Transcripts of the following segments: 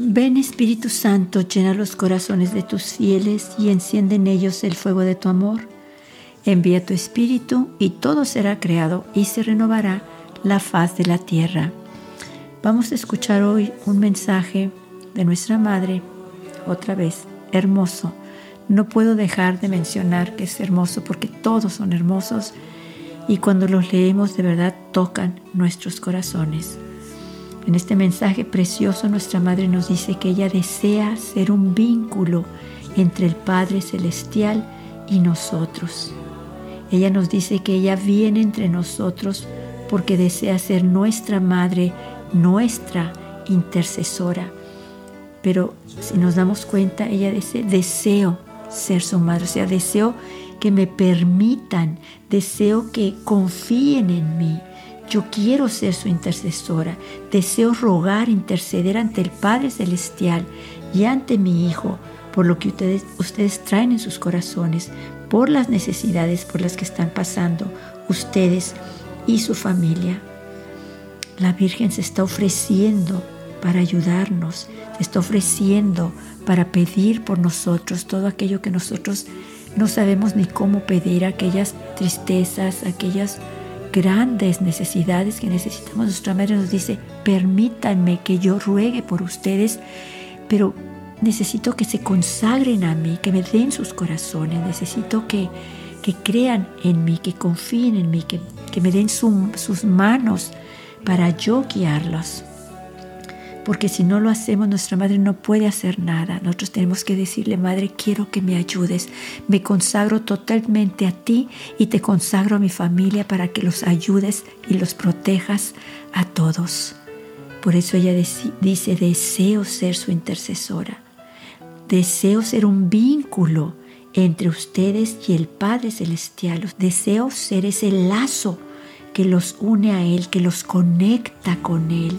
Ven Espíritu Santo, llena los corazones de tus fieles y enciende en ellos el fuego de tu amor. Envía tu Espíritu y todo será creado y se renovará la faz de la tierra. Vamos a escuchar hoy un mensaje de nuestra Madre, otra vez, hermoso. No puedo dejar de mencionar que es hermoso porque todos son hermosos y cuando los leemos de verdad tocan nuestros corazones. En este mensaje precioso nuestra Madre nos dice que ella desea ser un vínculo entre el Padre Celestial y nosotros. Ella nos dice que ella viene entre nosotros porque desea ser nuestra Madre, nuestra intercesora. Pero si nos damos cuenta, ella dice, deseo ser su madre, o sea, deseo que me permitan, deseo que confíen en mí, yo quiero ser su intercesora. Deseo rogar, interceder ante el Padre Celestial y ante mi Hijo por lo que ustedes, ustedes traen en sus corazones, por las necesidades por las que están pasando ustedes y su familia. La Virgen se está ofreciendo para ayudarnos, se está ofreciendo para pedir por nosotros todo aquello que nosotros no sabemos ni cómo pedir, aquellas tristezas, aquellas grandes necesidades que necesitamos. Nuestra madre nos dice, permítanme que yo ruegue por ustedes, pero necesito que se consagren a mí, que me den sus corazones, necesito que, que crean en mí, que confíen en mí, que, que me den sus manos para yo guiarlos porque si no lo hacemos, nuestra madre no puede hacer nada. Nosotros tenemos que decirle, madre, quiero que me ayudes. Me consagro totalmente a ti y te consagro a mi familia para que los ayudes y los protejas a todos. Por eso ella dice, deseo ser su intercesora. Deseo ser un vínculo entre ustedes y el Padre Celestial. Deseo ser ese lazo que los une a Él, que los conecta con Él.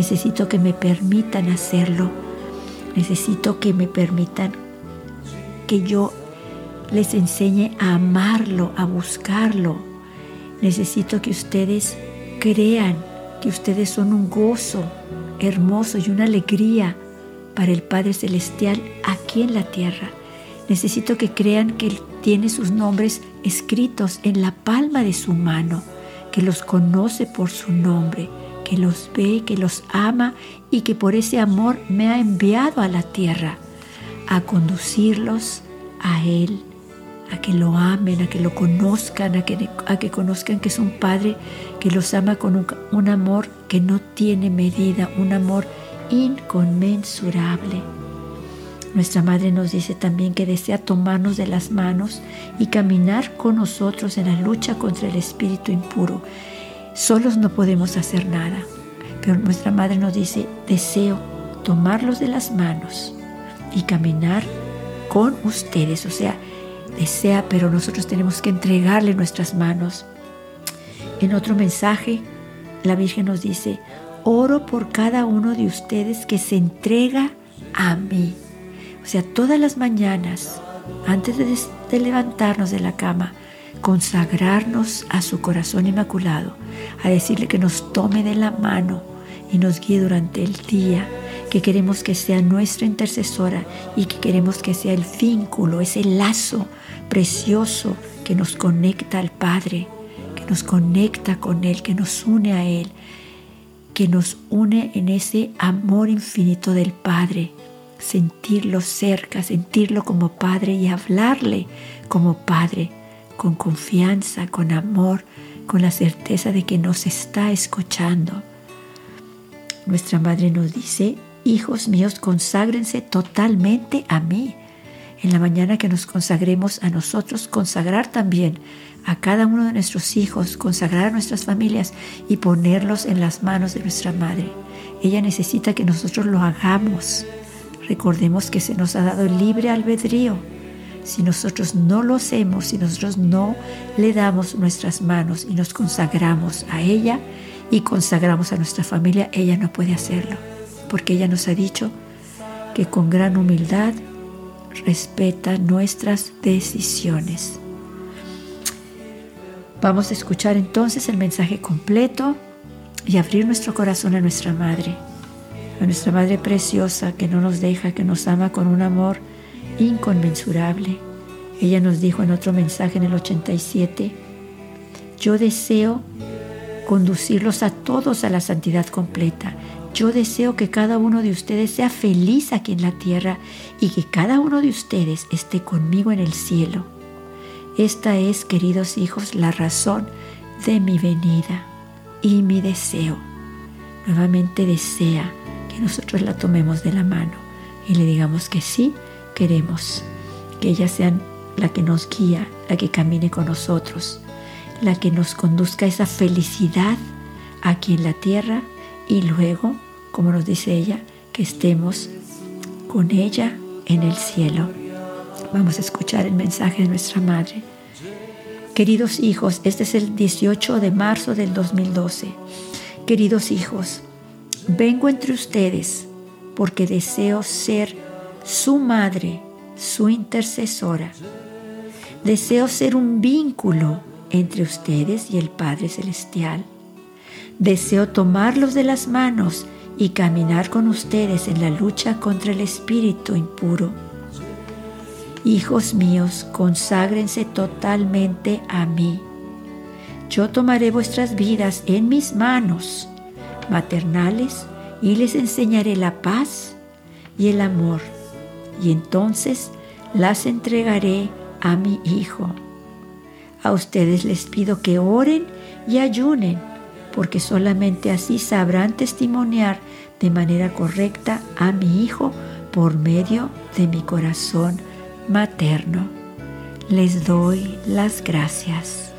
Necesito que me permitan hacerlo. Necesito que me permitan que yo les enseñe a amarlo, a buscarlo. Necesito que ustedes crean que ustedes son un gozo hermoso y una alegría para el Padre Celestial aquí en la tierra. Necesito que crean que Él tiene sus nombres escritos en la palma de su mano, que los conoce por su nombre, que los ve, que los ama y que por ese amor me ha enviado a la tierra a conducirlos a Él, a que lo amen, a que lo conozcan, a que, a que conozcan que es un Padre que los ama con un, un amor que no tiene medida, un amor inconmensurable. Nuestra Madre nos dice también que desea tomarnos de las manos y caminar con nosotros en la lucha contra el espíritu impuro Solos no podemos hacer nada, pero nuestra Madre nos dice, deseo tomarlos de las manos y caminar con ustedes. O sea, desea, pero nosotros tenemos que entregarle nuestras manos. En otro mensaje, la Virgen nos dice, oro por cada uno de ustedes que se entrega a mí. O sea, todas las mañanas, antes de, de levantarnos de la cama, consagrarnos a su corazón inmaculado, a decirle que nos tome de la mano y nos guíe durante el día, que queremos que sea nuestra intercesora y que queremos que sea el vínculo, ese lazo precioso que nos conecta al Padre, que nos conecta con Él, que nos une a Él, que nos une en ese amor infinito del Padre, sentirlo cerca, sentirlo como Padre y hablarle como Padre con confianza, con amor, con la certeza de que nos está escuchando. Nuestra Madre nos dice, hijos míos, conságrense totalmente a mí. En la mañana que nos consagremos a nosotros, consagrar también a cada uno de nuestros hijos, consagrar a nuestras familias y ponerlos en las manos de nuestra Madre. Ella necesita que nosotros lo hagamos. Recordemos que se nos ha dado libre albedrío si nosotros no lo hacemos, si nosotros no le damos nuestras manos y nos consagramos a ella y consagramos a nuestra familia, ella no puede hacerlo, porque ella nos ha dicho que con gran humildad respeta nuestras decisiones. Vamos a escuchar entonces el mensaje completo y abrir nuestro corazón a nuestra Madre, a nuestra Madre preciosa que no nos deja, que nos ama con un amor inconmensurable. Ella nos dijo en otro mensaje en el 87, yo deseo conducirlos a todos a la santidad completa. Yo deseo que cada uno de ustedes sea feliz aquí en la tierra y que cada uno de ustedes esté conmigo en el cielo. Esta es, queridos hijos, la razón de mi venida y mi deseo. Nuevamente desea que nosotros la tomemos de la mano y le digamos que sí queremos, que ella sea la que nos guía, la que camine con nosotros, la que nos conduzca a esa felicidad aquí en la tierra y luego, como nos dice ella, que estemos con ella en el cielo. Vamos a escuchar el mensaje de nuestra Madre. Queridos hijos, este es el 18 de marzo del 2012. Queridos hijos, vengo entre ustedes porque deseo ser su madre, su intercesora. Deseo ser un vínculo entre ustedes y el Padre Celestial. Deseo tomarlos de las manos y caminar con ustedes en la lucha contra el espíritu impuro. Hijos míos, conságrense totalmente a mí. Yo tomaré vuestras vidas en mis manos maternales y les enseñaré la paz y el amor, y entonces las entregaré a mi Hijo a ustedes les pido que oren y ayunen, porque solamente así sabrán testimoniar de manera correcta a mi Hijo por medio de mi corazón materno. Les doy las gracias.